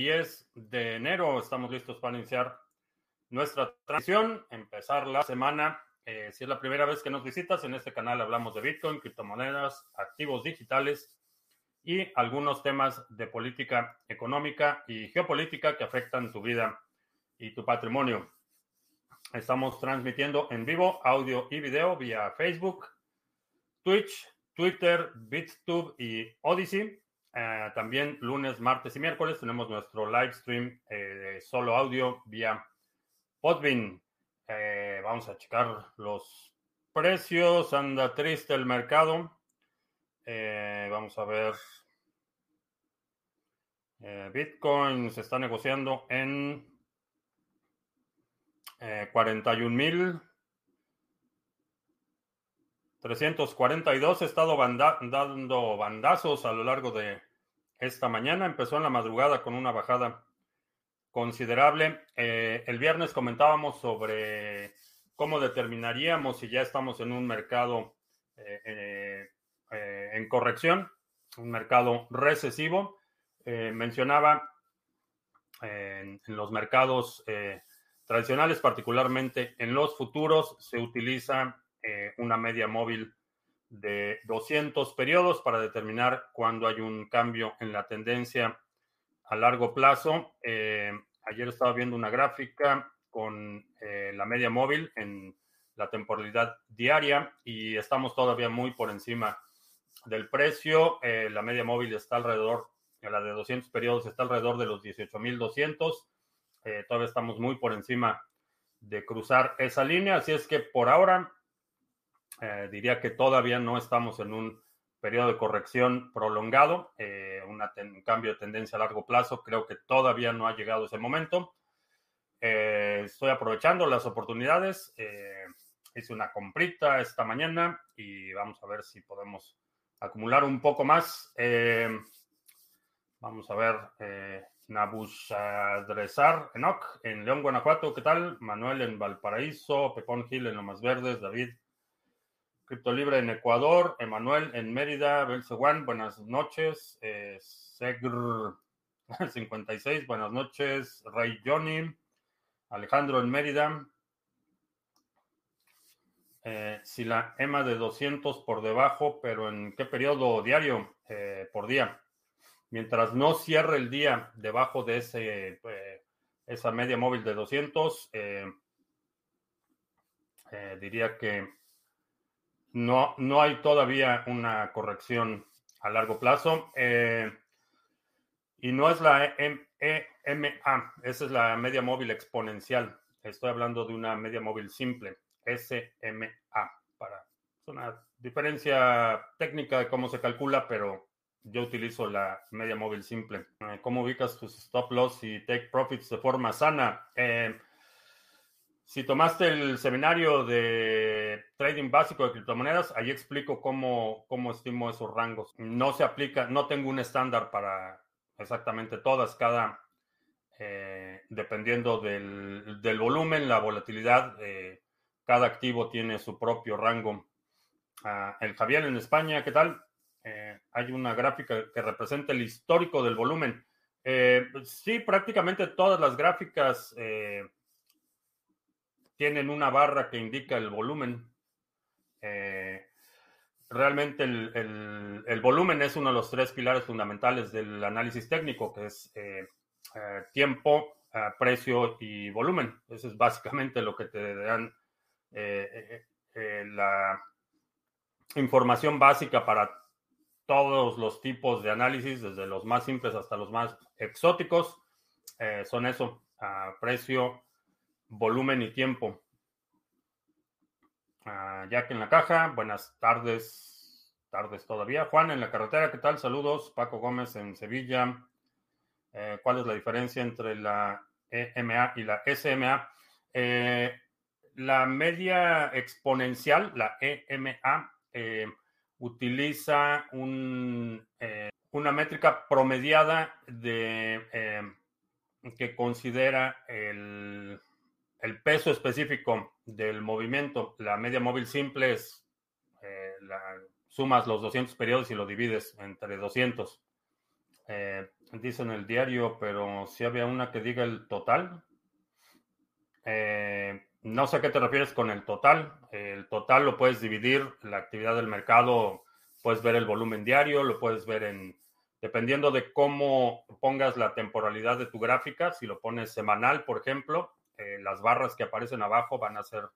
10 de enero. Estamos listos para iniciar nuestra transmisión, empezar la semana. Eh, si es la primera vez que nos visitas, en este canal hablamos de Bitcoin, criptomonedas, activos digitales y algunos temas de política económica y geopolítica que afectan tu vida y tu patrimonio. Estamos transmitiendo en vivo audio y video vía Facebook, Twitch, Twitter, BitTube y Odyssey. Eh, también lunes, martes y miércoles tenemos nuestro live stream eh, de solo audio vía Podbean. Eh, vamos a checar los precios. Anda triste el mercado. vamos a ver. Bitcoin se está negociando en 41 mil 342 he estado dando bandazos a lo largo de esta mañana. Empezó en la madrugada con una bajada considerable. Eh, el viernes comentábamos sobre cómo determinaríamos si ya estamos en un mercado eh, eh, en corrección, un mercado recesivo. mencionaba en, en, los mercados tradicionales, particularmente en los futuros, se utiliza eh, una media móvil de 200 periodos para determinar cuándo hay un cambio en la tendencia a largo plazo. Eh, ayer estaba viendo una gráfica con eh, la media móvil en la temporalidad diaria y estamos todavía muy por encima del precio. la media móvil está alrededor, la de 200 periodos está alrededor de los 18.200. todavía estamos muy por encima de cruzar esa línea, así es que por ahora eh, diría que todavía no estamos en un periodo de corrección prolongado, eh, un cambio de tendencia a largo plazo. Creo que todavía no ha llegado ese momento. Eh, estoy aprovechando las oportunidades. hice una comprita esta mañana y vamos a ver si podemos acumular un poco más. vamos a ver. Nabushadrezar Enoch en León, Guanajuato. ¿Qué tal? Manuel en Valparaíso. Pepón Gil en Lomas Verdes. David Cripto Libre en Ecuador, Emanuel en Mérida, Belceguán, buenas noches, eh, Segr 56, buenas noches, Ray Johnny, Alejandro en Mérida. Eh, si la EMA de 200 por debajo, pero ¿en qué periodo diario? Eh, por día. Mientras no cierre el día debajo de ese, esa media móvil de 200, diría que no, no hay todavía una corrección a largo plazo. Eh, y no es la EMA, esa es la media móvil exponencial. Estoy hablando de una media móvil simple, SMA. Para, es una diferencia técnica de cómo se calcula, pero yo utilizo la media móvil simple. Eh, ¿Cómo ubicas tus stop loss y take profits de forma sana? Eh, si tomaste el seminario de trading básico de criptomonedas, ahí explico cómo, cómo estimo esos rangos. No se aplica, no tengo un estándar para exactamente todas, cada, eh, dependiendo del, volumen, la volatilidad, eh, cada activo tiene su propio rango. Ah, el Javier en España, ¿qué tal? Eh, hay una gráfica que representa el histórico del volumen. sí, prácticamente todas las gráficas tienen una barra que indica el volumen. Eh, realmente el, volumen es uno de los tres pilares fundamentales del análisis técnico, que es eh, eh, tiempo, precio y volumen. Eso es básicamente lo que te dan la información básica para todos los tipos de análisis, desde los más simples hasta los más exóticos. son eso, precio, volumen y tiempo. Uh, Jack en la caja, buenas tardes, tardes todavía. Juan en la carretera, ¿qué tal? Saludos. Paco Gómez en Sevilla. Eh, ¿Cuál es la diferencia entre la EMA y la SMA? Eh, la media exponencial, la EMA, eh, utiliza un, una métrica promediada de que considera el el peso específico del movimiento, la media móvil simple es, eh, la, sumas los 200 periodos y lo divides entre 200. Eh, dice en el diario, pero si había una que diga el total. Eh, no sé a qué te refieres con el total. El total lo puedes dividir, la actividad del mercado, puedes ver el volumen diario, lo puedes ver en, dependiendo de cómo pongas la temporalidad de tu gráfica, si lo pones semanal, por ejemplo, eh, las barras que aparecen abajo van a ser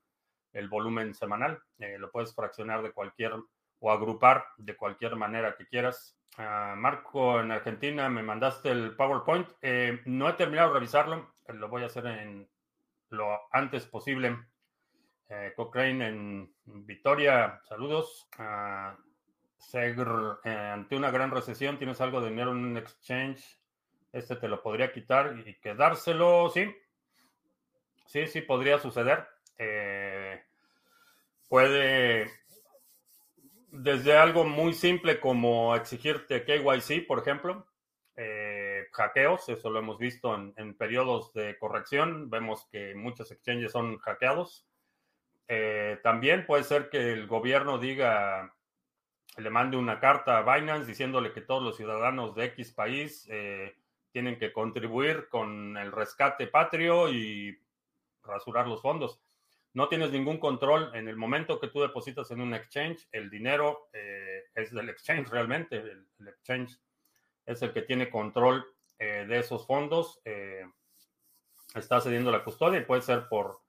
el volumen semanal. Eh, lo puedes fraccionar de cualquier o agrupar de cualquier manera que quieras. Ah, Marco, en Argentina me mandaste el PowerPoint. Eh, no he terminado de revisarlo. Lo voy a hacer en lo antes posible. Cochrane en Vitoria, saludos. Uh, Segr, ante una gran recesión, tienes algo de dinero en un exchange. Este te lo podría quitar y quedárselo, sí. Sí, sí, podría suceder. Eh, puede, desde algo muy simple como exigirte KYC, por ejemplo, eh, hackeos, eso lo hemos visto en, periodos de corrección, vemos que muchos exchanges son hackeados. Eh, también puede ser que el gobierno diga, le mande una carta a Binance diciéndole que todos los ciudadanos de X país tienen que contribuir con el rescate patrio y rasurar los fondos. No tienes ningún control en el momento que tú depositas en un exchange, el dinero eh, es del exchange realmente, el, exchange es el que tiene control eh, de esos fondos, eh, está cediendo la custodia y puede ser por,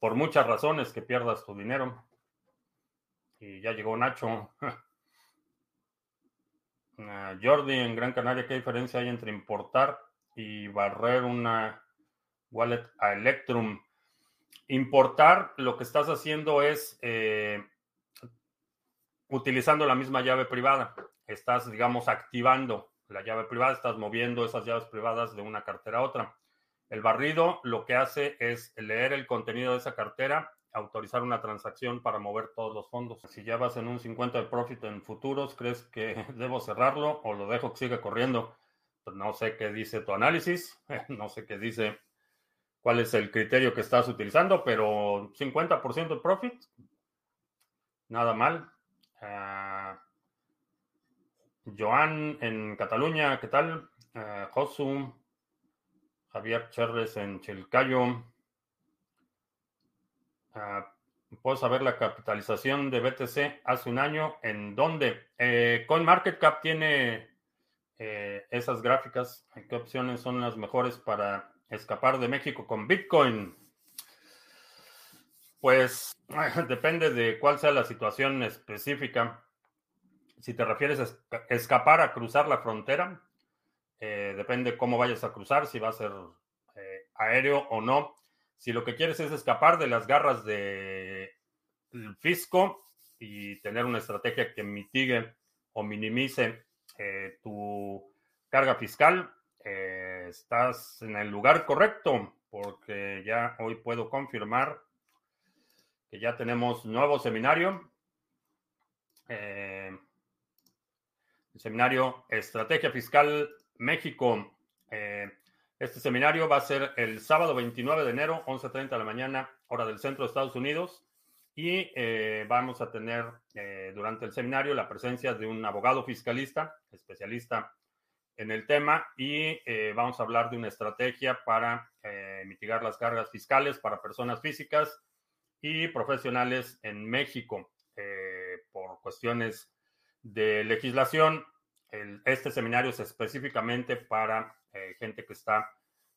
por muchas razones que pierdas tu dinero. Y ya llegó Nacho. Ah, Jordi, en Gran Canaria, ¿qué diferencia hay entre importar y barrer una wallet a Electrum? Importar, lo que estás haciendo es eh, utilizando la misma llave privada. Estás, digamos, activando la llave privada, estás moviendo esas llaves privadas de una cartera a otra. El barrido lo que hace es leer el contenido de esa cartera, autorizar una transacción para mover todos los fondos. Si ya vas en un 50 de profit en futuros, ¿crees que debo cerrarlo o lo dejo que siga corriendo? Pues no sé qué dice tu análisis, no sé qué dice cuál es el criterio que estás utilizando, pero 50% de profit, nada mal. Uh, Joan en Cataluña, ¿qué tal? Uh, Josu, Javier Cherres en Chilcayo. Uh, ¿Puedo saber la capitalización de BTC hace un año? ¿En dónde? Eh, CoinMarketCap tiene eh, esas gráficas. ¿Qué opciones son las mejores para escapar de México con Bitcoin? Pues depende de cuál sea la situación específica. Si te refieres a escapar a cruzar la frontera, eh, depende cómo vayas a cruzar, si va a ser eh, aéreo o no. Si lo que quieres es escapar de las garras del fisco y tener una estrategia que mitigue o minimice eh, tu carga fiscal, eh, estás en el lugar correcto, porque ya hoy puedo confirmar que ya tenemos nuevo seminario. Eh, el seminario Estrategia Fiscal México. Eh, este seminario va a ser el sábado 29 de enero, 11.30 de la mañana, hora del centro de Estados Unidos. Y vamos a tener durante el seminario la presencia de un abogado fiscalista, especialista en el tema y eh, vamos a hablar de una estrategia para eh, mitigar las cargas fiscales para personas físicas y profesionales en México eh, por cuestiones de legislación. este seminario es específicamente para gente que está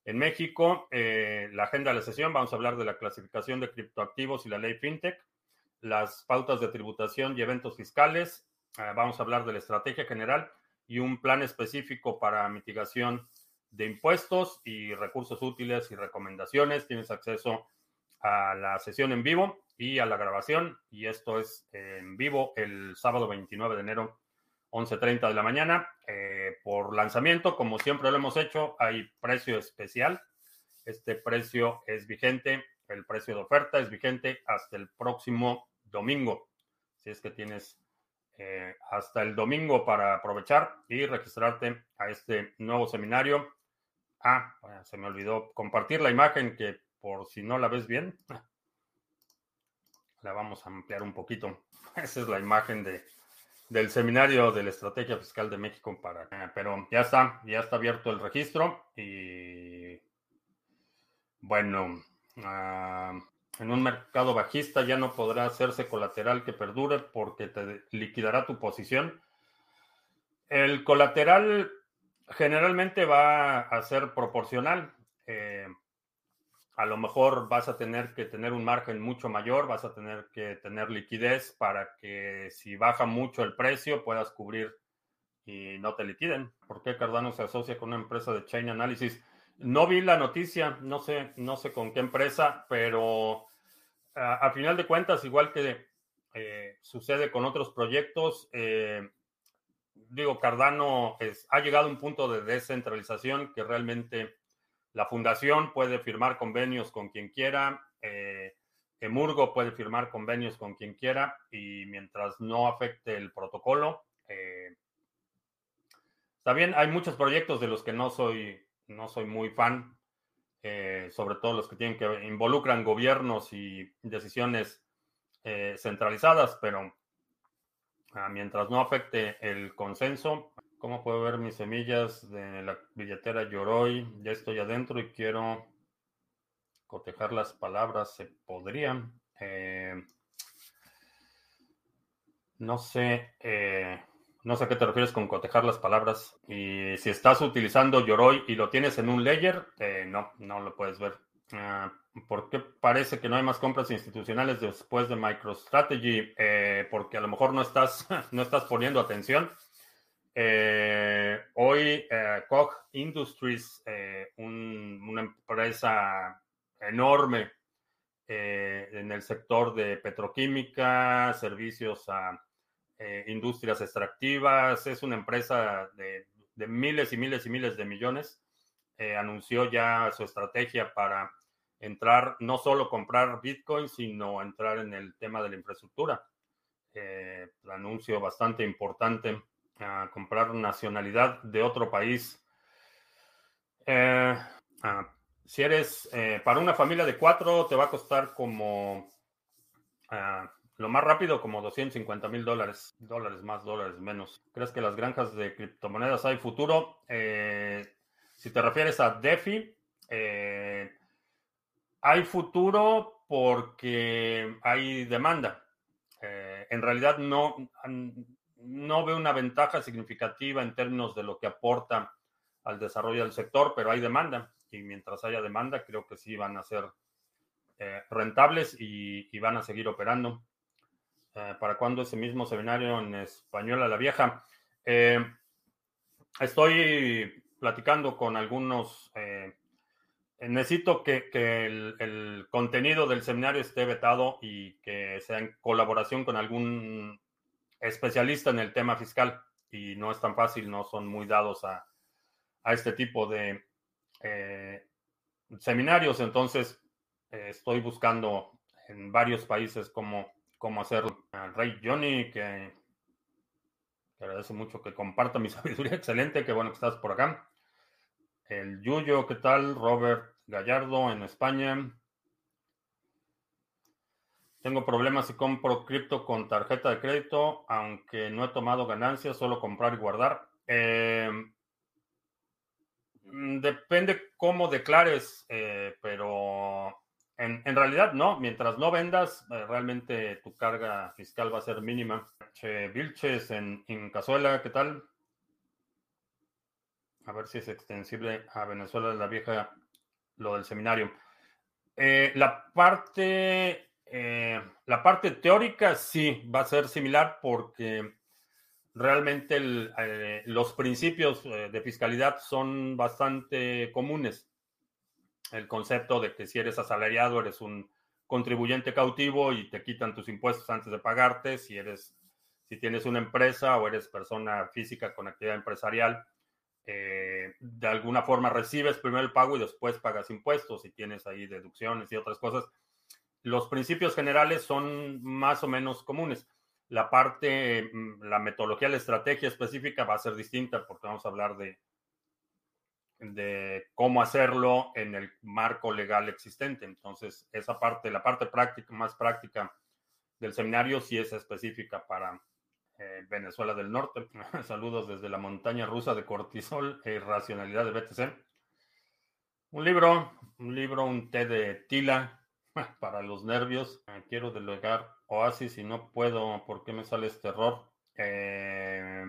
en México. la agenda de la sesión, vamos a hablar de la clasificación de criptoactivos y la ley FinTech, las pautas de tributación y eventos fiscales. vamos a hablar de la estrategia general y un plan específico para mitigación de impuestos y recursos útiles y recomendaciones. Tienes acceso a la sesión en vivo y a la grabación. Y esto es en vivo el sábado 29 de enero, 11.30 de la mañana. Eh, por lanzamiento, como siempre lo hemos hecho, hay precio especial. Este precio es vigente, el precio de oferta es vigente hasta el próximo domingo. Si es que tienes eh, hasta el domingo para aprovechar y registrarte a este nuevo seminario. Ah, se me olvidó compartir la imagen que por si no la ves bien, la vamos a ampliar un poquito. Esa es la imagen de del seminario de la Estrategia Fiscal de México para... Pero ya está, ya está abierto el registro y bueno, ah, en un mercado bajista ya no podrá hacerse colateral que perdure porque te liquidará tu posición. El colateral generalmente va a ser proporcional. Eh, a lo mejor vas a tener que tener un margen mucho mayor, vas a tener que tener liquidez para que si baja mucho el precio puedas cubrir y no te liquiden. ¿Por qué Cardano se asocia con una empresa de Chain Analysis? No vi la noticia, no sé, no sé con qué empresa, pero a, final de cuentas, igual que eh, sucede con otros proyectos, eh, digo, Cardano ha llegado a un punto de descentralización que realmente la fundación puede firmar convenios con quien quiera, eh, Emurgo puede firmar convenios con quien quiera y mientras no afecte el protocolo, está bien, hay muchos proyectos de los que no soy, no soy muy fan, eh, sobre todo los que tienen que involucran gobiernos y decisiones centralizadas, pero ah, mientras no afecte el consenso, ¿Cómo puedo ver mis semillas de la billetera Yoroi? Ya estoy adentro y quiero cotejar las palabras. ¿Se podría? Eh, no sé. Eh, no sé a qué te refieres con cotejar las palabras. Y si estás utilizando Yoroi y lo tienes en un layer, eh, no, no lo puedes ver. Ah, ¿Por qué parece que no hay más compras institucionales después de MicroStrategy? porque a lo mejor no estás, no estás poniendo atención. Eh, hoy eh, Koch Industries, eh, una empresa enorme en el sector de petroquímica, servicios a industrias extractivas, es una empresa de, miles y miles y miles de millones. anunció ya su estrategia para entrar, no solo comprar Bitcoin, sino entrar en el tema de la infraestructura. anuncio bastante importante a comprar nacionalidad de otro país. Eh, si eres eh, para una familia de cuatro, te va a costar como lo más rápido, como 250 mil dólares, dólares más, dólares menos. ¿Crees que las granjas de criptomonedas hay futuro? Eh, si te refieres a DeFi, hay futuro porque hay demanda. en realidad no, no veo una ventaja significativa en términos de lo que aporta al desarrollo del sector, pero hay demanda y mientras haya demanda creo que sí van a ser eh, rentables y, van a seguir operando. Eh, ¿Para cuándo ese mismo seminario en español a la vieja? Eh, estoy platicando con algunos. necesito que, el, el, contenido del seminario esté vetado y que sea en colaboración con algún especialista en el tema fiscal y no es tan fácil, no son muy dados a, este tipo de eh, seminarios. Entonces, eh, estoy buscando en varios países cómo, cómo hacerlo. Rey Johnny, que, que agradece mucho que comparta mi sabiduría. Excelente, qué bueno que estás por acá. El Yuyo, ¿qué tal? Robert Gallardo en España. Tengo problemas si compro cripto con tarjeta de crédito, aunque no he tomado ganancias, solo comprar y guardar. Eh, mm, depende cómo declares, eh, pero en, realidad no. Mientras no vendas, eh, realmente tu carga fiscal va a ser mínima. Che, Vilches en, en Cazuela, ¿qué tal? A ver si es extensible a Venezuela la vieja, lo del seminario. la parte eh, la parte teórica sí va a ser similar porque realmente eh, los principios eh, de fiscalidad son bastante comunes. El concepto de que si eres asalariado eres un contribuyente cautivo y te quitan tus impuestos antes de pagarte, si eres si tienes una empresa o eres persona física con actividad empresarial, de alguna forma recibes primero el pago y después pagas impuestos y tienes ahí deducciones y otras cosas los principios generales son más o menos comunes. La parte, mm, la metodología, la estrategia específica va a ser distinta porque vamos a hablar de, de cómo hacerlo en el marco legal existente. Entonces, esa parte, la parte práctica, más práctica del seminario, sí es específica para eh, Venezuela del Norte. Saludos desde la montaña rusa de cortisol e irracionalidad de BTC. Un libro, un libro, un té de tila para los nervios. Eh, quiero delegar Oasis y no puedo. ¿Por qué me sale este error? Eh,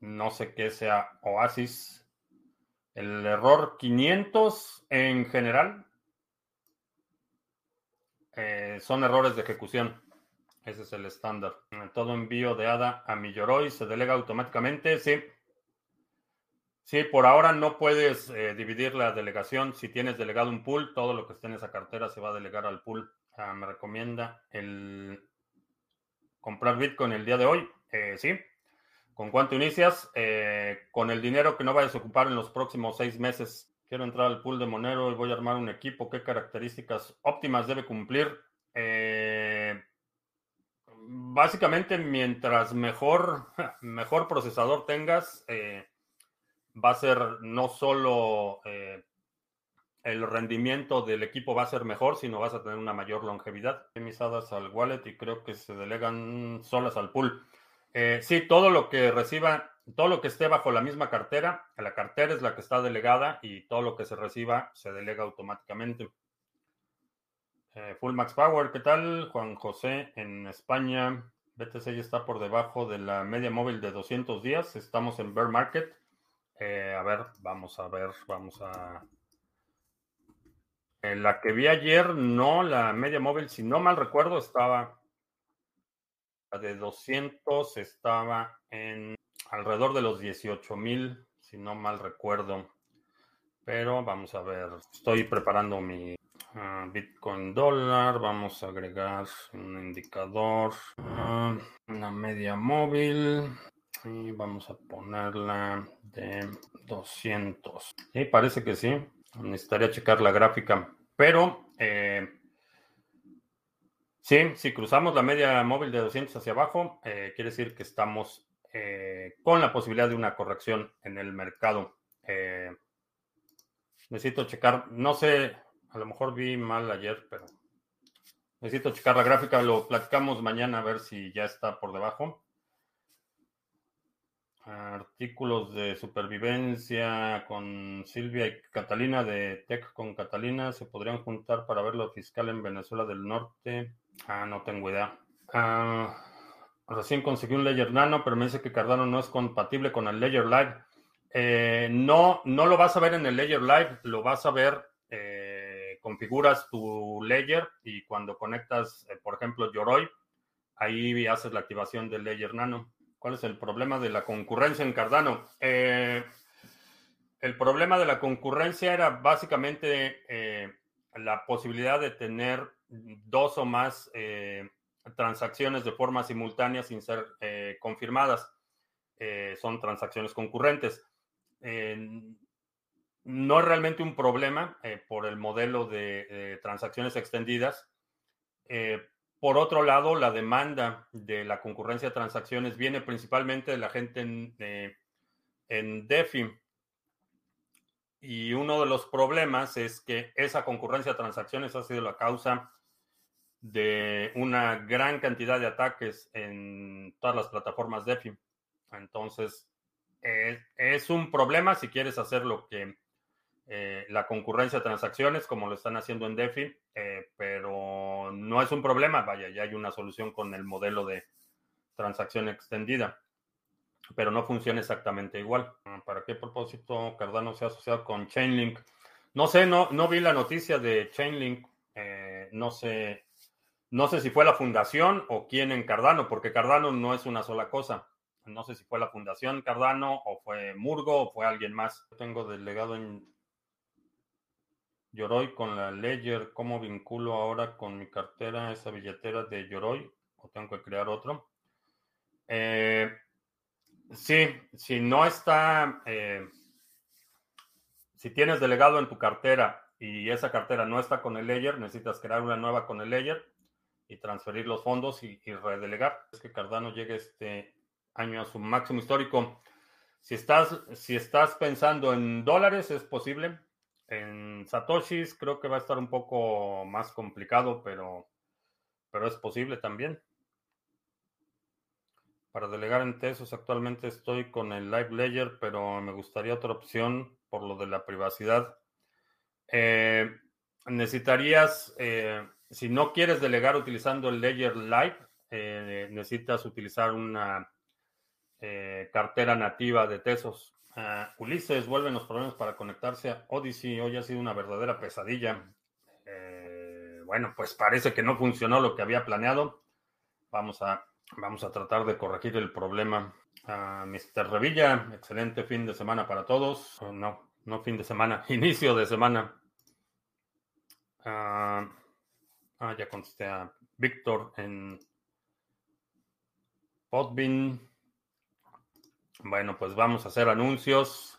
no sé qué sea Oasis. El error 500 en general eh, son errores de ejecución. Ese es el estándar. Todo envío de ADA a mi Yoroi se delega automáticamente. Sí. Sí, por ahora no puedes eh, dividir la delegación. Si tienes delegado un pool, todo lo que esté en esa cartera se va a delegar al pool. Me recomienda el comprar Bitcoin el día de hoy. Eh, sí. ¿Con cuánto inicias? Eh, con el dinero que no vayas a ocupar en los próximos seis meses. Quiero entrar al pool de Monero y voy a armar un equipo. ¿Qué características óptimas debe cumplir? Eh, básicamente, mientras mejor, mejor procesador tengas, va a ser no solo el rendimiento del equipo va a ser mejor, sino vas a tener una mayor longevidad. Emisadas al wallet y creo que se delegan solas al pool. Eh, sí, todo lo que reciba, todo lo que esté bajo la misma cartera, la cartera es la que está delegada y todo lo que se reciba se delega automáticamente. Eh, Full Max Power, ¿qué tal? Juan José en España. BTC ya está por debajo de la media móvil de 200 días. Estamos en bear market. Eh, a ver, vamos a ver, vamos a en la que vi ayer, no, la media móvil, si no mal recuerdo, estaba la de 200, estaba en alrededor de los 18 mil, si no mal recuerdo. Pero vamos a ver, estoy preparando mi ah, Bitcoin dólar, vamos a agregar un indicador, uh, una media móvil y vamos a ponerla de 200. Y parece que sí. Necesitaría checar la gráfica. Pero eh, sí, si cruzamos la media móvil de 200 hacia abajo, eh, quiere decir que estamos eh, con la posibilidad de una corrección en el mercado. necesito checar, no sé, a lo mejor vi mal ayer, pero necesito checar la gráfica. Lo platicamos mañana a ver si ya está por debajo. Artículos de supervivencia con Silvia y Catalina de Tech con Catalina. ¿Se podrían juntar para ver lo fiscal en Venezuela del Norte? Ah, no tengo idea. Ah, recién conseguí un Ledger Nano, pero me dice que Cardano no es compatible con el Ledger Live. Eh, no, no lo vas a ver en el Ledger Live, lo vas a ver, eh, configuras tu Ledger y cuando conectas, eh, por ejemplo, Yoroi, ahí haces la activación del Ledger Nano. ¿Cuál es el problema de la concurrencia en Cardano? El problema de la concurrencia era básicamente la posibilidad de tener dos o más eh, transacciones de forma simultánea sin ser confirmadas. son transacciones concurrentes. no es realmente un problema por el modelo de transacciones extendidas por otro lado, la demanda de la concurrencia de transacciones viene principalmente de la gente en, eh, DeFi. Y uno de los problemas es que esa concurrencia de transacciones ha sido la causa de una gran cantidad de ataques en todas las plataformas DeFi. Entonces, es un problema si quieres hacer lo que eh, la concurrencia de transacciones, como lo están haciendo en DeFi, eh, pero no es un problema, vaya, ya hay una solución con el modelo de transacción extendida, pero no funciona exactamente igual. ¿Para qué propósito Cardano se ha asociado con Chainlink? No sé, no, no vi la noticia de Chainlink, eh, no sé, no sé si fue la fundación o quién en Cardano, porque Cardano no es una sola cosa. No sé si fue la fundación Cardano o fue Murgo o fue alguien más. Tengo delegado en Yoroi con la Ledger, ¿cómo vinculo ahora con mi cartera esa billetera de Yoroi? ¿O tengo que crear otro? Eh, sí, si no está, eh, si tienes delegado en tu cartera y esa cartera no está con el Ledger, necesitas crear una nueva con el Ledger y transferir los fondos y, y redelegar. Es que Cardano llegue este año a su máximo histórico. Si estás, si estás pensando en dólares, es posible. En Satoshis creo que va a estar un poco más complicado, pero, pero es posible también. Para delegar en Tesos actualmente estoy con el Live Ledger, pero me gustaría otra opción por lo de la privacidad. Eh, necesitarías, eh, si no quieres delegar utilizando el Ledger Live, eh, necesitas utilizar una cartera nativa de Tesos. Ah, Ulises, vuelven los problemas para conectarse a Odyssey. Hoy ha sido una verdadera pesadilla. bueno, pues parece que no funcionó lo que había planeado. Vamos a Vamos a tratar de corregir el problema. Uh, Mr. Revilla, excelente fin de semana para todos. Oh, no, no fin de semana, inicio de semana. ah, ah ya contesté a Víctor en Podbin. Bueno, pues vamos a hacer anuncios.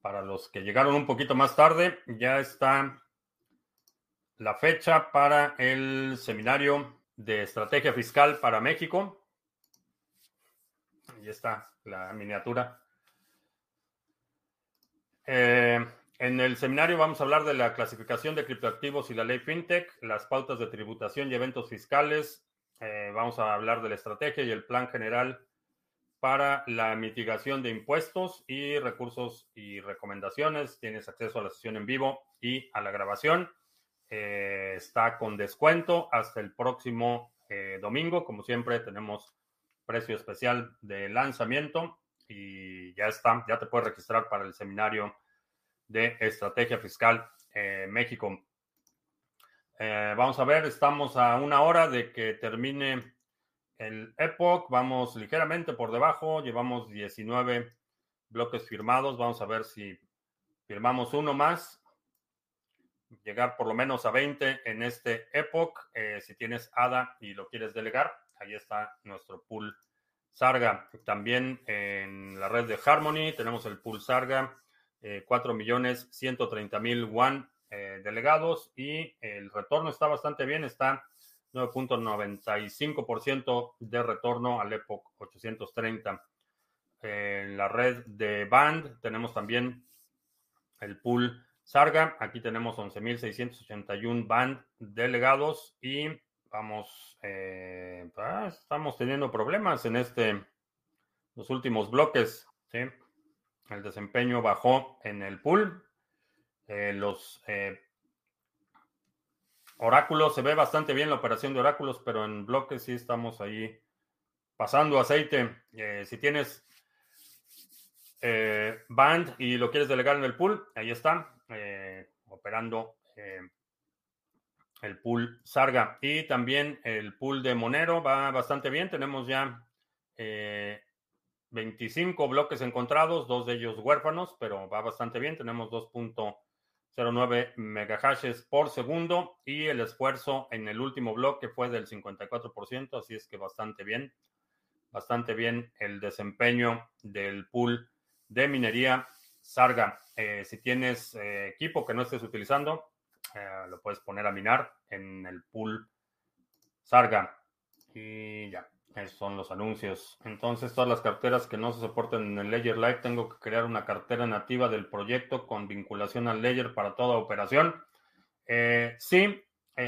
Para los que llegaron un poquito más tarde, ya está la fecha para el seminario de estrategia fiscal para México. Ahí está la miniatura. Eh, en el seminario vamos a hablar de la clasificación de criptoactivos y la ley FinTech, las pautas de tributación y eventos fiscales. Eh, vamos a hablar de la estrategia y el plan general para la mitigación de impuestos y recursos y recomendaciones. Tienes acceso a la sesión en vivo y a la grabación. Eh, está con descuento hasta el próximo eh, domingo. Como siempre, tenemos precio especial de lanzamiento y ya está, ya te puedes registrar para el seminario de estrategia fiscal eh, México. vamos a ver, estamos a una hora de que termine el Epoch. Vamos ligeramente por debajo, llevamos 19 bloques firmados. Vamos a ver si firmamos uno más llegar por lo menos a 20 en este Epoch. Eh, si tienes ADA y lo quieres delegar, ahí está nuestro pool Sarga. También en la red de Harmony tenemos el pool Sarga, eh, 4 millones 130 mil one eh, delegados y el retorno está bastante bien, está 9.95% de retorno al Epoch 830. En la red de Band tenemos también el pool Sarga, aquí tenemos 11.681 band delegados y vamos, eh, ah, estamos teniendo problemas en este, los últimos bloques, ¿sí? El desempeño bajó en el pool. Eh, los eh, oráculos, se ve bastante bien la operación de oráculos, pero en bloques sí estamos ahí pasando aceite. si tienes band y lo quieres delegar en el pool, ahí está. Eh, operando eh, el pool Sarga. Y también el pool de Monero va bastante bien. Tenemos ya 25 eh, bloques encontrados, dos de ellos huérfanos, pero va bastante bien. Tenemos 2.09 megahashes por segundo y el esfuerzo en el último bloque fue del 54%, así es que bastante bien. Bastante bien el desempeño del pool de minería Sarga, eh, si tienes eh, equipo que no estés utilizando, eh, lo puedes poner a minar en el pool Sarga. Y ya, esos son los anuncios. Entonces, todas las carteras que no se soporten en el Ledger Live, tengo que crear una cartera nativa del proyecto con vinculación al Ledger para toda operación. sí,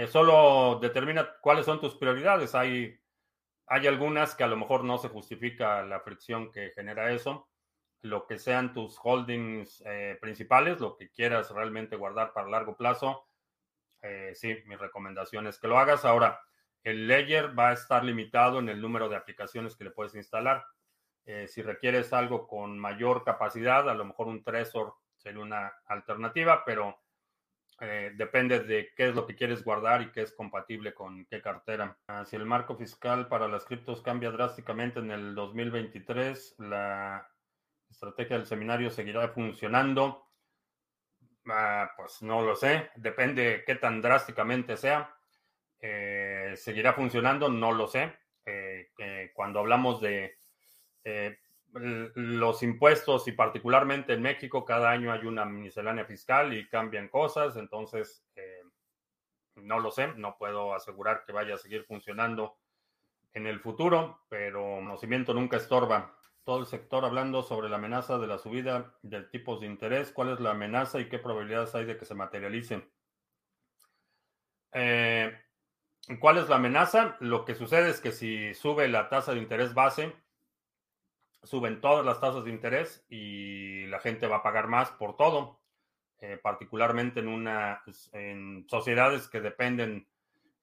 solo determina cuáles son tus prioridades. Hay, hay algunas que a lo mejor no se justifica la fricción que genera eso lo que sean tus holdings eh, principales, lo que quieras realmente guardar para largo plazo, eh, sí, mi recomendación es que lo hagas. Ahora, el Ledger va a estar limitado en el número de aplicaciones que le puedes instalar. Eh, si requieres algo con mayor capacidad, a lo mejor un Trezor sería una alternativa, pero depende de qué es lo que quieres guardar y qué es compatible con qué cartera. Ah, si el marco fiscal para las criptos cambia drásticamente en el 2023, la estrategia del seminario seguirá funcionando? Ah, pues no lo sé, depende qué tan drásticamente sea. Eh, ¿Seguirá funcionando? No lo sé. Eh, cuando hablamos de eh, los impuestos y particularmente en México, cada año hay una miscelánea fiscal y cambian cosas, entonces no lo sé, no puedo asegurar que vaya a seguir funcionando en el futuro, pero conocimiento nunca estorba todo el sector hablando sobre la amenaza de la subida del tipo de interés, cuál es la amenaza y qué probabilidades hay de que se materialice. Eh, ¿Cuál es la amenaza? Lo que sucede es que si sube la tasa de interés base, suben todas las tasas de interés y la gente va a pagar más por todo, eh, particularmente en, una, en sociedades que dependen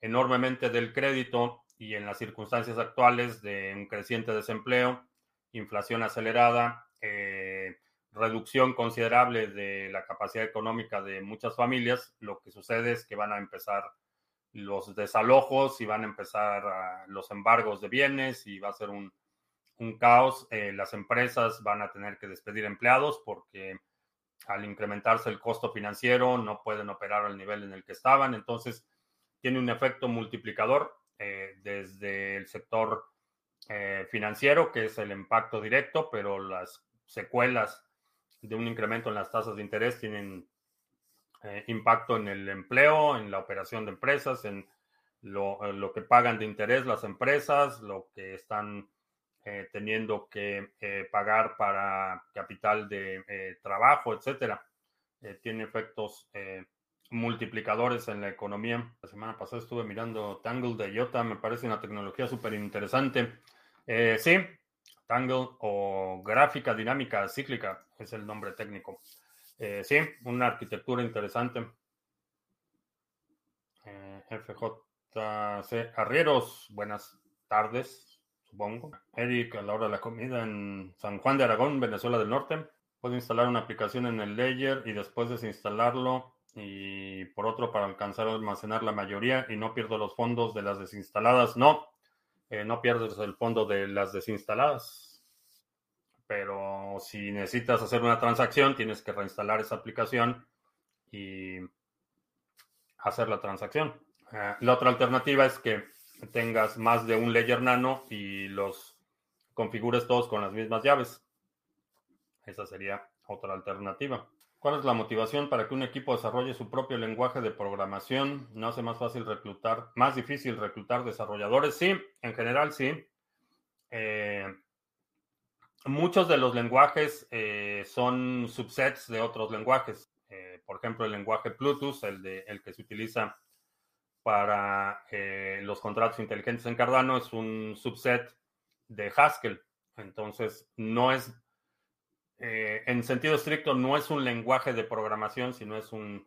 enormemente del crédito y en las circunstancias actuales de un creciente desempleo, inflación acelerada, eh, reducción considerable de la capacidad económica de muchas familias, lo que sucede es que van a empezar los desalojos y van a empezar los embargos de bienes y va a ser un, caos. Eh, las empresas van a tener que despedir empleados porque al incrementarse el costo financiero no pueden operar al nivel en el que estaban. Entonces, tiene un efecto multiplicador eh, desde el sector eh, financiero, que es el impacto directo, pero las secuelas de un incremento en las tasas de interés tienen eh, impacto en el empleo, en la operación de empresas, en lo, lo, que pagan de interés las empresas, lo que están teniendo que pagar para capital de trabajo, etcétera. tiene efectos multiplicadores en la economía. La semana pasada estuve mirando Tangle de IOTA, me parece una tecnología súper interesante. Eh, sí, Tangle o gráfica dinámica cíclica es el nombre técnico. Eh, sí, una arquitectura interesante. Eh, FJC Arrieros, buenas tardes, supongo. Eric, a la hora de la comida en San Juan de Aragón, Venezuela del Norte. Puedo instalar una aplicación en el Ledger y después desinstalarlo y por otro para alcanzar a almacenar la mayoría y no pierdo los fondos de las desinstaladas. No, eh, no pierdes el fondo de las desinstaladas. Pero si necesitas hacer una transacción, tienes que reinstalar esa aplicación y hacer la transacción. Eh, la otra alternativa es que tengas más de un layer nano y los configures todos con las mismas llaves. Esa sería otra alternativa. ¿Cuál es la motivación para que un equipo desarrolle su propio lenguaje de programación? ¿No hace más fácil reclutar, más difícil reclutar desarrolladores? Sí, en general sí. Eh, muchos de los lenguajes eh, son subsets de otros lenguajes. Eh, por ejemplo, el lenguaje Bluetooth, el, de, el que se utiliza para los contratos inteligentes en Cardano, es un subset de Haskell. Entonces, no es eh, en sentido estricto no es un lenguaje de programación, sino es un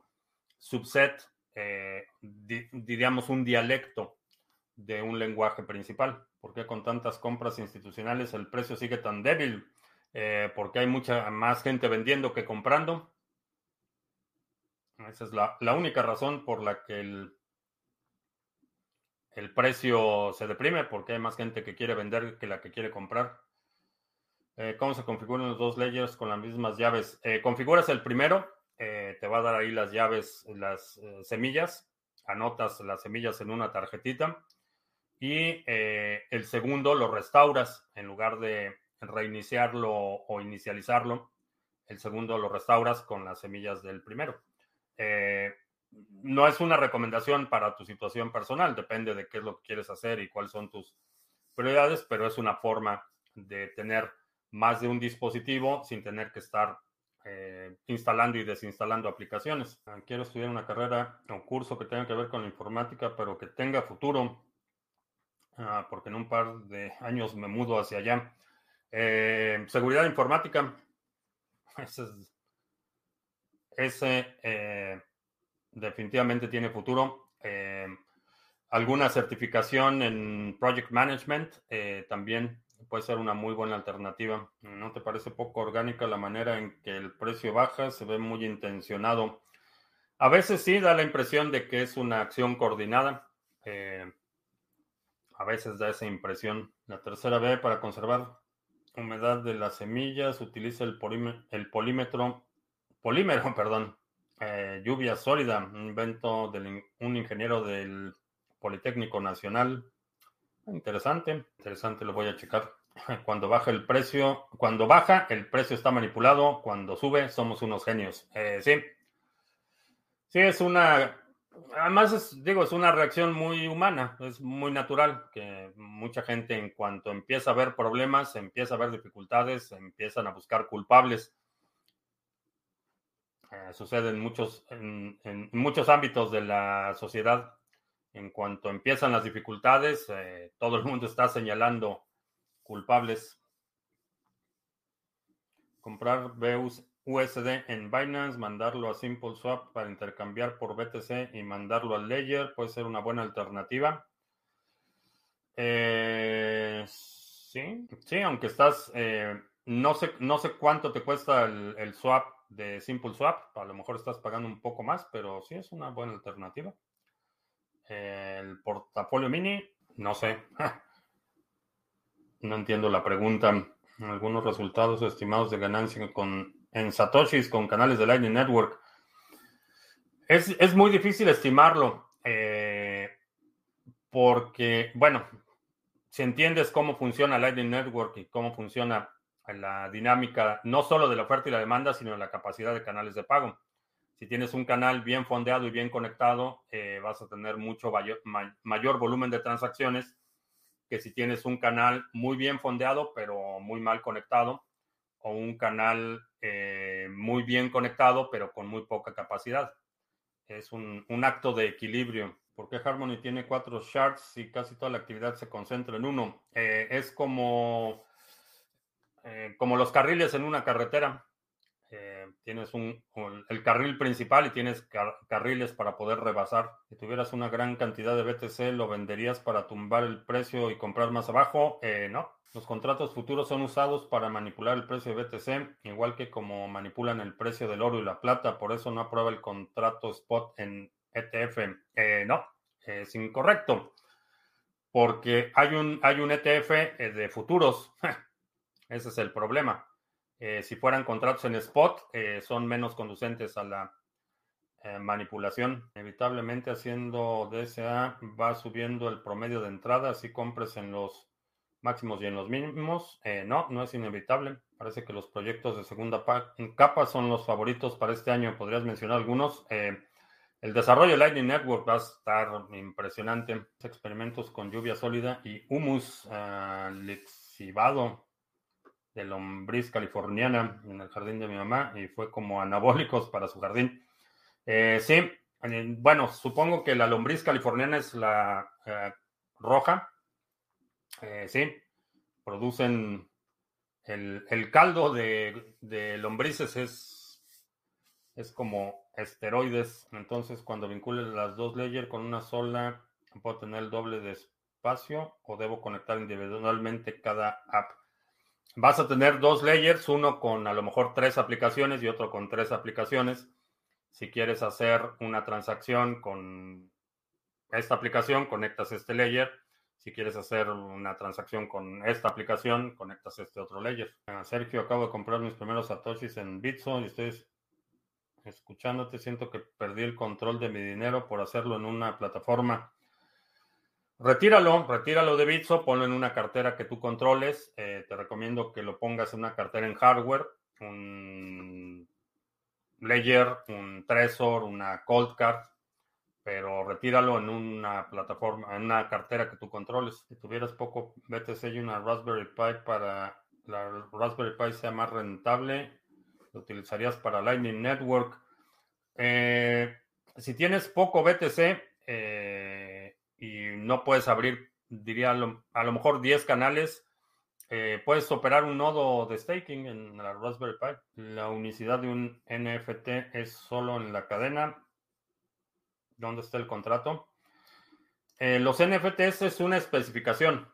subset, eh, diríamos un dialecto de un lenguaje principal. ¿Por qué con tantas compras institucionales el precio sigue tan débil? Eh, porque hay mucha más gente vendiendo que comprando. Esa es la, única razón por la que el precio se deprime, porque hay más gente que quiere vender que la que quiere comprar. Eh, ¿Cómo se configuran los dos layers con las mismas llaves? Eh, configuras el primero, eh, te va a dar ahí las llaves, las semillas, anotas las semillas en una tarjetita y el segundo lo restauras en lugar de reiniciarlo o inicializarlo. El segundo lo restauras con las semillas del primero. no es una recomendación para tu situación personal, depende de qué es lo que quieres hacer y cuáles son tus prioridades, pero es una forma de tener más de un dispositivo sin tener que estar eh, instalando y desinstalando aplicaciones. Ah, quiero estudiar una carrera o curso que tenga que ver con la informática, pero que tenga futuro, ah, porque en un par de años me mudo hacia allá. Eh, seguridad informática. Ese, eh, definitivamente tiene futuro. alguna certificación en Project Management también puede ser una muy buena alternativa. ¿No te parece poco orgánica la manera en que el precio baja? Se ve muy intencionado. A veces sí da la impresión de que es una acción coordinada. Eh, a veces da esa impresión. La tercera B, para conservar humedad de las semillas, utiliza el, el polímetro, polímero, perdón, eh, lluvia sólida, un invento de un ingeniero del Politécnico Nacional. Interesante, interesante, lo voy a checar. Cuando baja el precio, cuando baja, el precio está manipulado. Cuando sube, somos unos genios. Eh, sí. Sí, es una. Además, es, digo, es una reacción muy humana, es muy natural que mucha gente, en cuanto empieza a ver problemas, empieza a ver dificultades, empiezan a buscar culpables. Eh, sucede en muchos, en muchos ámbitos de la sociedad en cuanto empiezan las dificultades, eh, todo el mundo está señalando culpables. Comprar USD en Binance, mandarlo a Simple Swap para intercambiar por BTC y mandarlo al Ledger puede ser una buena alternativa. Eh, sí, sí, aunque estás, eh, no, sé, no sé cuánto te cuesta el, swap de Simple Swap, a lo mejor estás pagando un poco más, pero sí es una buena alternativa. El portafolio mini, no sé. No entiendo la pregunta. Algunos resultados estimados de ganancia con, en Satoshis con canales de Lightning Network. Es, muy difícil estimarlo eh, porque, bueno, si entiendes cómo funciona Lightning Network y cómo funciona la dinámica no solo de la oferta y la demanda, sino de la capacidad de canales de pago. Si tienes un canal bien fondeado y bien conectado, eh, vas a tener mucho mayor volumen de transacciones que si tienes un canal muy bien fondeado, pero muy mal conectado, o un canal eh, muy bien conectado, pero con muy poca capacidad. Es un, acto de equilibrio. ¿Por qué Harmony tiene cuatro shards y casi toda la actividad se concentra en uno? Eh, es como, como los carriles en una carretera. Eh, tienes un, el carril principal y tienes carriles para poder rebasar. Si tuvieras una gran cantidad de BTC, ¿lo venderías para tumbar el precio y comprar más abajo? Eh, no. Los contratos futuros son usados para manipular el precio de BTC, igual que como manipulan el precio del oro y la plata. Por eso no aprueba el contrato spot en ETF. Eh, no, es incorrecto. Porque hay un, hay un ETF de futuros. Ese es el problema. Eh, si fueran contratos en spot, eh, son menos conducentes a la eh, manipulación. Inevitablemente haciendo DSA va subiendo el promedio de entrada, así compres en los máximos y en los mínimos. no, no es inevitable. Parece que los proyectos de segunda capa son los favoritos para este año. ¿Podrías mencionar algunos? el desarrollo de Lightning Network va a estar impresionante. Experimentos con lluvia sólida y humus uh, lexivado de lombriz californiana en el jardín de mi mamá y fue como anabólicos para su jardín. Eh, sí, eh, bueno, supongo que la lombriz californiana es la eh, roja. sí, producen el, caldo de, de, lombrices es, es como esteroides. Entonces, cuando vincule las dos layers con una sola, puedo tener el doble de espacio o debo conectar individualmente cada app. Vas a tener dos layers, uno con a lo mejor tres aplicaciones y otro con tres aplicaciones. Si quieres hacer una transacción con esta aplicación, conectas este layer. Si quieres hacer una transacción con esta aplicación, conectas este otro layer. Ah, Sergio, acabo de comprar mis primeros satoshis en Bitso y estoy escuchándote. Siento que perdí el control de mi dinero por hacerlo en una plataforma Retíralo, retíralo de Bitso, ponlo en una cartera que tú controles. Eh, te recomiendo que lo pongas en una cartera en hardware, un Ledger, un Trezor, una Cold Card, pero retíralo en una plataforma, en una cartera que tú controles. Si tuvieras poco BTC y una Raspberry Pi para la Raspberry Pi sea más rentable, lo utilizarías para Lightning Network. Eh, si tienes poco BTC, eh, no puedes abrir, diría a lo, mejor 10 canales, eh, puedes operar un nodo de staking en la Raspberry Pi. La unicidad de un NFT es solo en la cadena. ¿Dónde está el contrato? Eh, los NFTs es una especificación,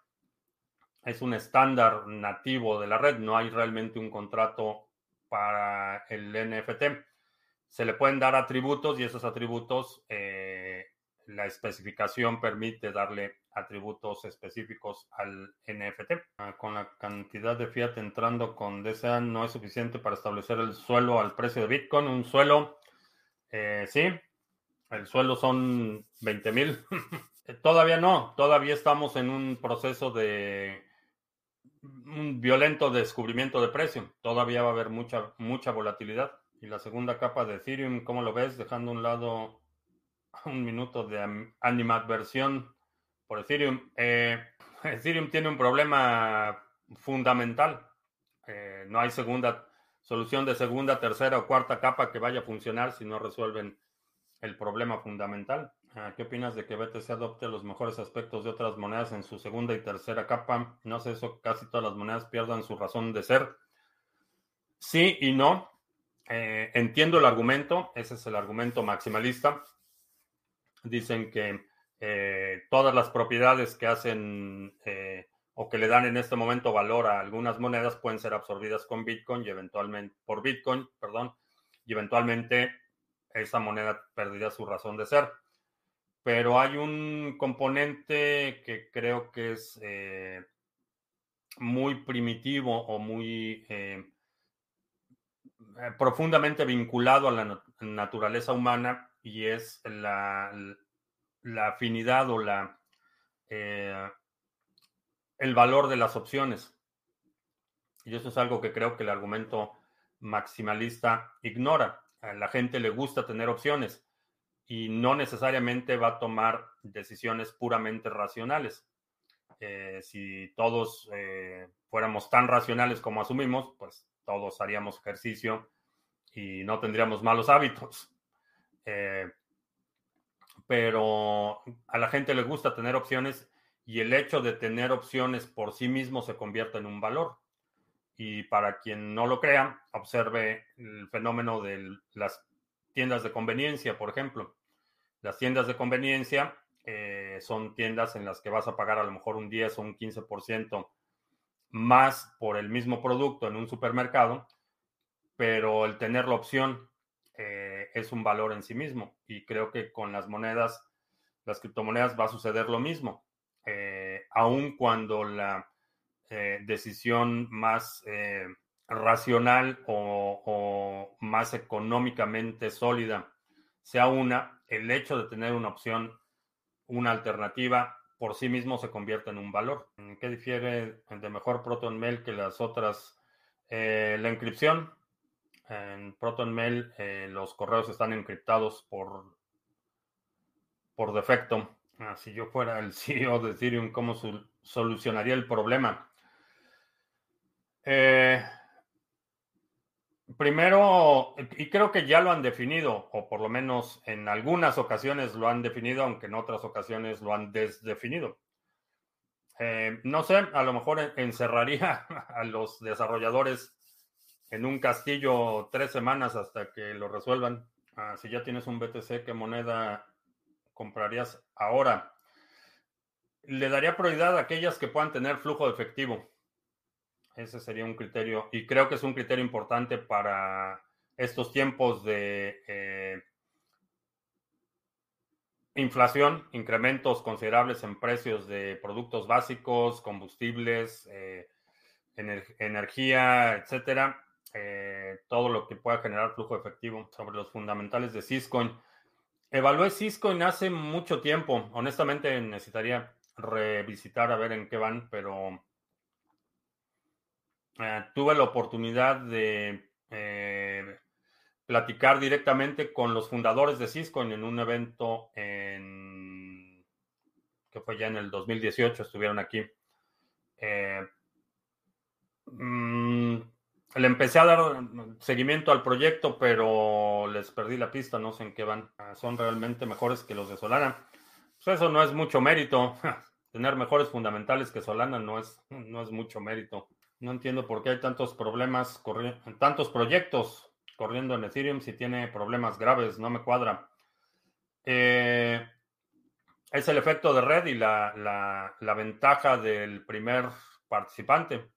es un estándar nativo de la red, no hay realmente un contrato para el NFT. Se le pueden dar atributos y esos atributos eh, la especificación permite darle atributos específicos al NFT. Ah, con la cantidad de fiat entrando con DSA no es suficiente para establecer el suelo al precio de Bitcoin. Un suelo, eh, sí, el suelo son 20 mil. todavía no, todavía estamos en un proceso de un violento descubrimiento de precio. Todavía va a haber mucha, mucha volatilidad. Y la segunda capa de Ethereum, ¿cómo lo ves? Dejando un lado un minuto de animadversión por Ethereum. Eh, Ethereum tiene un problema fundamental. Eh, no hay segunda solución de segunda, tercera o cuarta capa que vaya a funcionar si no resuelven el problema fundamental. Ah, ¿Qué opinas de que BTC adopte los mejores aspectos de otras monedas en su segunda y tercera capa? No sé, eso casi todas las monedas pierdan su razón de ser. Sí y no. Eh, entiendo el argumento, ese es el argumento maximalista. Dicen que eh, todas las propiedades que hacen eh, o que le dan en este momento valor a algunas monedas pueden ser absorbidas con Bitcoin y eventualmente por Bitcoin, perdón, y eventualmente esa moneda perdería su razón de ser. Pero hay un componente que creo que es muy primitivo o muy eh, profundamente vinculado a la naturaleza humana y es la, la afinidad o la, eh, el valor de las opciones. Y eso es algo que creo que el argumento maximalista ignora. A la gente le gusta tener opciones y no necesariamente va a tomar decisiones puramente racionales. Eh, si todos fuéramos tan racionales como asumimos, pues todos haríamos ejercicio y no tendríamos malos hábitos. Eh, pero a la gente le gusta tener opciones y el hecho de tener opciones por sí mismo se convierte en un valor. Y para quien no lo crea, observe el fenómeno de las tiendas de conveniencia, por ejemplo. Las tiendas de conveniencia eh, son tiendas en las que vas a pagar a lo mejor un 10 o un 15% más por el mismo producto en un supermercado, pero el tener la opción eh, es un valor en sí mismo. Y creo que con las monedas, las criptomonedas va a suceder lo mismo. Eh, aun cuando la eh, decisión más racional o, más económicamente sólida sea una, el hecho de tener una opción, una alternativa, por sí mismo se convierte en un valor. ¿Qué difiere de mejor ProtonMail que las otras? Eh, la encripción. En ProtonMail eh, los correos están encriptados por, por defecto. Ah, si yo fuera el CEO de Ethereum, ¿cómo solucionaría el problema? Eh, Primero, y creo que ya lo han definido, o por lo menos en algunas ocasiones lo han definido, aunque en otras ocasiones lo han desdefinido. Eh, no sé, a lo mejor encerraría a los desarrolladores en un castillo tres semanas hasta que lo resuelvan. Ah, si ya tienes un BTC, ¿qué moneda comprarías ahora? Le daría prioridad a aquellas que puedan tener flujo de efectivo. Ese sería un criterio y creo que es un criterio importante para estos tiempos de eh, inflación, incrementos considerables en precios de productos básicos, combustibles, eh, energía, etcétera. Eh, todo lo que pueda generar flujo efectivo sobre los fundamentales de Syscoin. Evalué Syscoin hace mucho tiempo. Honestamente necesitaría revisitar a ver en qué van, pero eh, tuve la oportunidad de eh, platicar directamente con los fundadores de Cisco en un evento en, que fue ya en el 2018, estuvieron aquí. Eh, mm, le empecé a dar seguimiento al proyecto, pero les perdí la pista, no sé en qué van. Ah, son realmente mejores que los de Solana. Pues eso no es mucho mérito. Tener mejores fundamentales que Solana no es, no es mucho mérito. No entiendo por qué hay tantos problemas, tantos proyectos corriendo en Ethereum si tiene problemas graves, no me cuadra. Eh, es el efecto de red y la, ventaja del primer participante.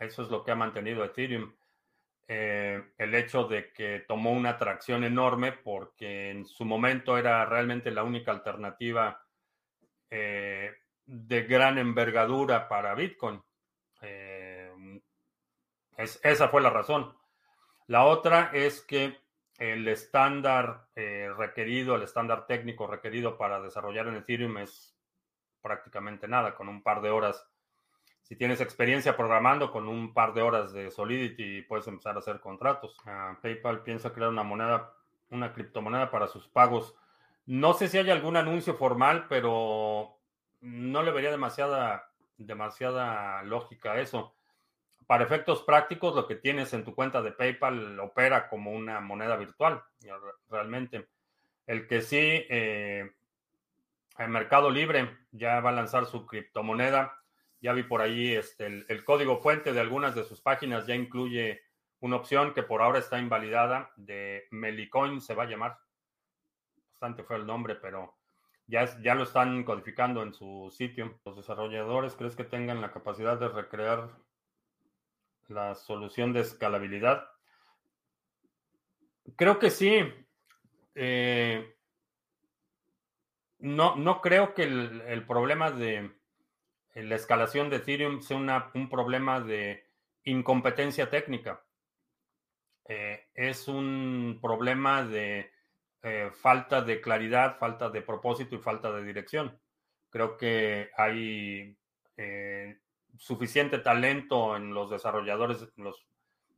Eso es lo que ha mantenido Ethereum. Eh, el hecho de que tomó una atracción enorme porque en su momento era realmente la única alternativa eh, de gran envergadura para Bitcoin esa fue la razón. La otra es que el estándar eh, requerido, el estándar técnico requerido para desarrollar en Ethereum es prácticamente nada, con un par de horas. Si tienes experiencia programando, con un par de horas de Solidity puedes empezar a hacer contratos. Ah, PayPal piensa crear una moneda, una criptomoneda para sus pagos. No sé si hay algún anuncio formal, pero no le vería demasiada, demasiada lógica a eso para efectos prácticos, lo que tienes en tu cuenta de PayPal opera como una moneda virtual, realmente. El que sí, eh, el Mercado Libre ya va a lanzar su criptomoneda. Ya vi por ahí este, el, código fuente de algunas de sus páginas, ya incluye una opción que por ahora está invalidada de Melicoin, se va a llamar. Bastante fue el nombre, pero ya, ya lo están codificando en su sitio. ¿Los desarrolladores crees que tengan la capacidad de recrear la solución de escalabilidad? Creo que sí. Eh, no, no creo que el, problema de la escalación de Ethereum sea un problema de incompetencia técnica. Eh, es un problema de eh, falta de claridad, falta de propósito y falta de dirección. Creo que hay eh, suficiente talento en los desarrolladores, los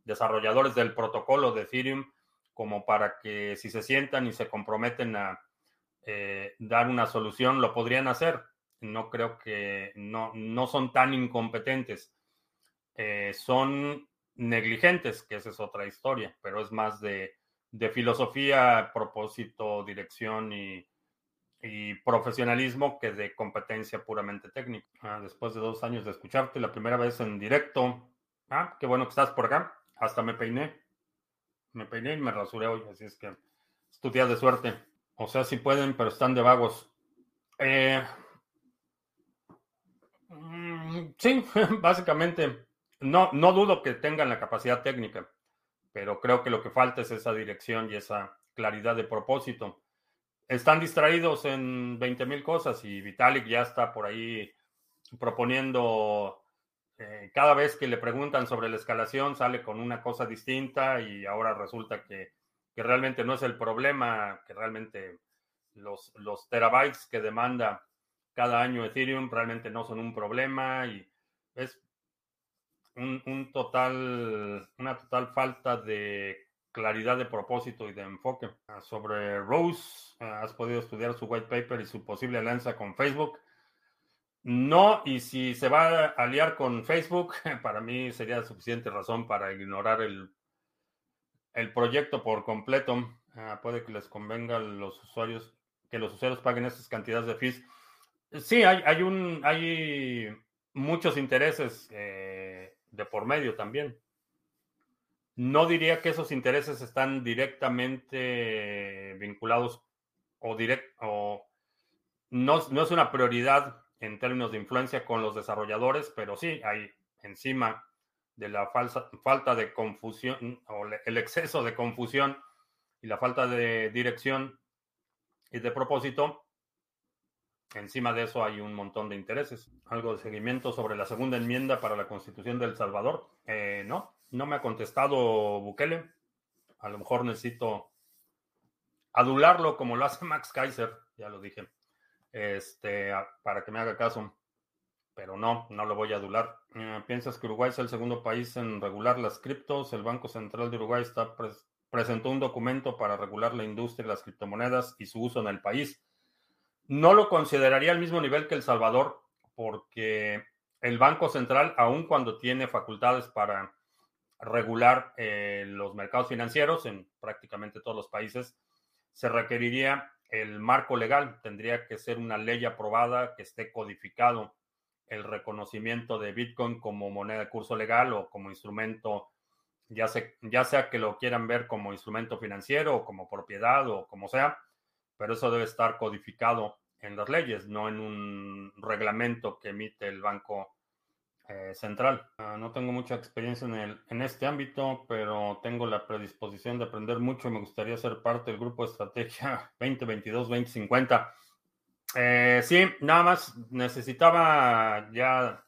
desarrolladores del protocolo de Ethereum como para que si se sientan y se comprometen a dar una solución, lo podrían hacer. No creo que no, no son tan incompetentes. son negligentes, que esa es otra historia, pero es más de, filosofía, propósito, dirección y, profesionalismo que de competencia puramente técnica. Ah, después de dos años de escucharte, la primera vez en directo. Ah, qué bueno que estás por acá. Hasta me peiné. Me peiné y me rasuré hoy, así es que es de suerte. O sea, si pueden, pero están de vagos. Eh, sí, básicamente no, no dudo que tengan la capacidad técnica, pero creo que lo que falta es esa dirección y esa claridad de propósito. Están distraídos en 20 mil cosas y Vitalik ya está por ahí proponiendo, eh, cada vez que le preguntan sobre la escalación sale con una cosa distinta y ahora resulta que, que realmente no es el problema, que realmente los, los terabytes que demanda cada año Ethereum realmente no son un problema y es un, total, una total falta de claridad de propósito y de enfoque. Ah, sobre Rose, ah, ¿has podido estudiar su white paper y su posible alianza con Facebook? No, y si se va a aliar con Facebook, para mí sería suficiente razón para ignorar el, el proyecto por completo. Ah, puede que les convenga a los usuarios que los usuarios paguen esas cantidades de fees. Sí, hay, hay un hay muchos intereses eh, de por medio también. No diría que esos intereses están directamente vinculados o, direct, no, no es una prioridad en términos de influencia con los desarrolladores, pero sí hay encima de la falsa, falta de confusión o el exceso de confusión y la falta de dirección y de propósito, Encima de eso hay un montón de intereses. Algo de seguimiento sobre la segunda enmienda para la Constitución de El Salvador. Eh, no, no me ha contestado Bukele. A lo mejor necesito adularlo como lo hace Max Kaiser, ya lo dije, este, para que me haga caso. Pero no, no lo voy a adular. Eh, ¿Piensas que Uruguay es el segundo país en regular las criptos? El Banco Central de Uruguay está presentó un documento para regular la industria de las criptomonedas y su uso en el país. No lo consideraría al mismo nivel que El Salvador, porque el Banco Central, aun cuando tiene facultades para regular eh, los mercados financieros en prácticamente todos los países, se requeriría el marco legal. Tendría que ser una ley aprobada que esté codificado el reconocimiento de Bitcoin como moneda de curso legal o como instrumento, ya, ya sea que lo quieran ver como instrumento financiero o como propiedad o como sea, pero eso debe estar codificado en las leyes, no en un reglamento que emite el Banco eh, Central. Ah, no tengo mucha experiencia en, el, en este ámbito, pero tengo la predisposición de aprender mucho me gustaría ser parte del grupo de estrategia 2022-2050. Eh, sí, nada más necesitaba ya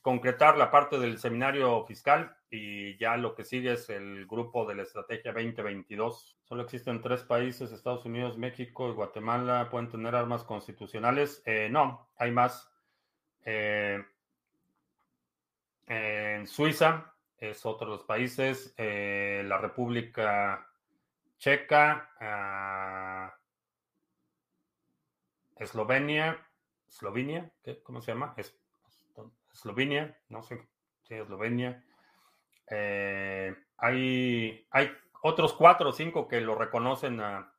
concretar la parte del seminario fiscal y ya lo que sigue es el grupo de la estrategia 2022. Solo existen tres países, Estados Unidos, México y Guatemala, pueden tener armas constitucionales. Eh, no, hay más. Eh, en Suiza es otro de los países, eh, la República Checa, ah, Eslovenia, Eslovenia, ¿cómo se llama? Es, Eslovenia, no sé, sí, Eslovenia. Eh, hay, hay otros cuatro o cinco que lo reconocen a,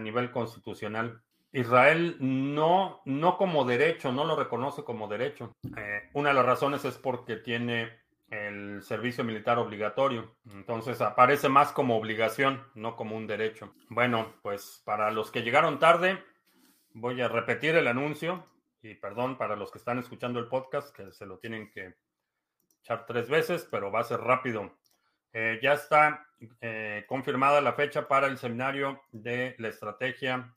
nivel constitucional. Israel no, no como derecho, no lo reconoce como derecho. Eh, una de las razones es porque tiene el servicio militar obligatorio. Entonces aparece más como obligación, no como un derecho. Bueno, pues para los que llegaron tarde, voy a repetir el anuncio y perdón para los que están escuchando el podcast que se lo tienen que echar tres veces, pero va a ser rápido. Eh, ya está eh, confirmada la fecha para el seminario de la estrategia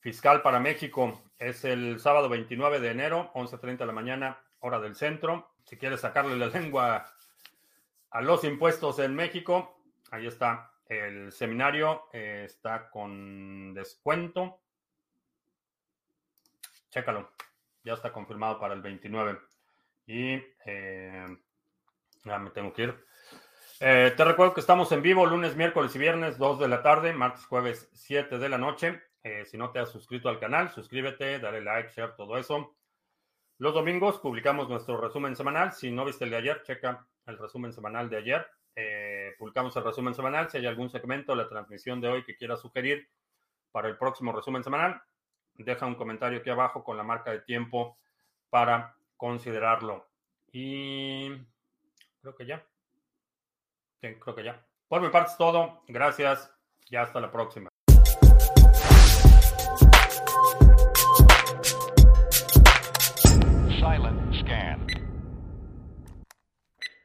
fiscal para México. Es el sábado 29 de enero, 11.30 de la mañana, hora del centro. Si quieres sacarle la lengua a los impuestos en México, ahí está. El seminario eh, está con descuento. Chécalo. Ya está confirmado para el 29. Y ya me tengo que ir. Eh, te recuerdo que estamos en vivo lunes, miércoles y viernes, 2 de la tarde, martes, jueves, 7 de la noche. Eh, si no te has suscrito al canal, suscríbete, dale like, share, todo eso. Los domingos publicamos nuestro resumen semanal. Si no viste el de ayer, checa el resumen semanal de ayer. Eh, publicamos el resumen semanal. Si hay algún segmento de la transmisión de hoy que quieras sugerir para el próximo resumen semanal, deja un comentario aquí abajo con la marca de tiempo para considerarlo. Y creo que ya creo que ya. Por mi parte es todo. Gracias y hasta la próxima.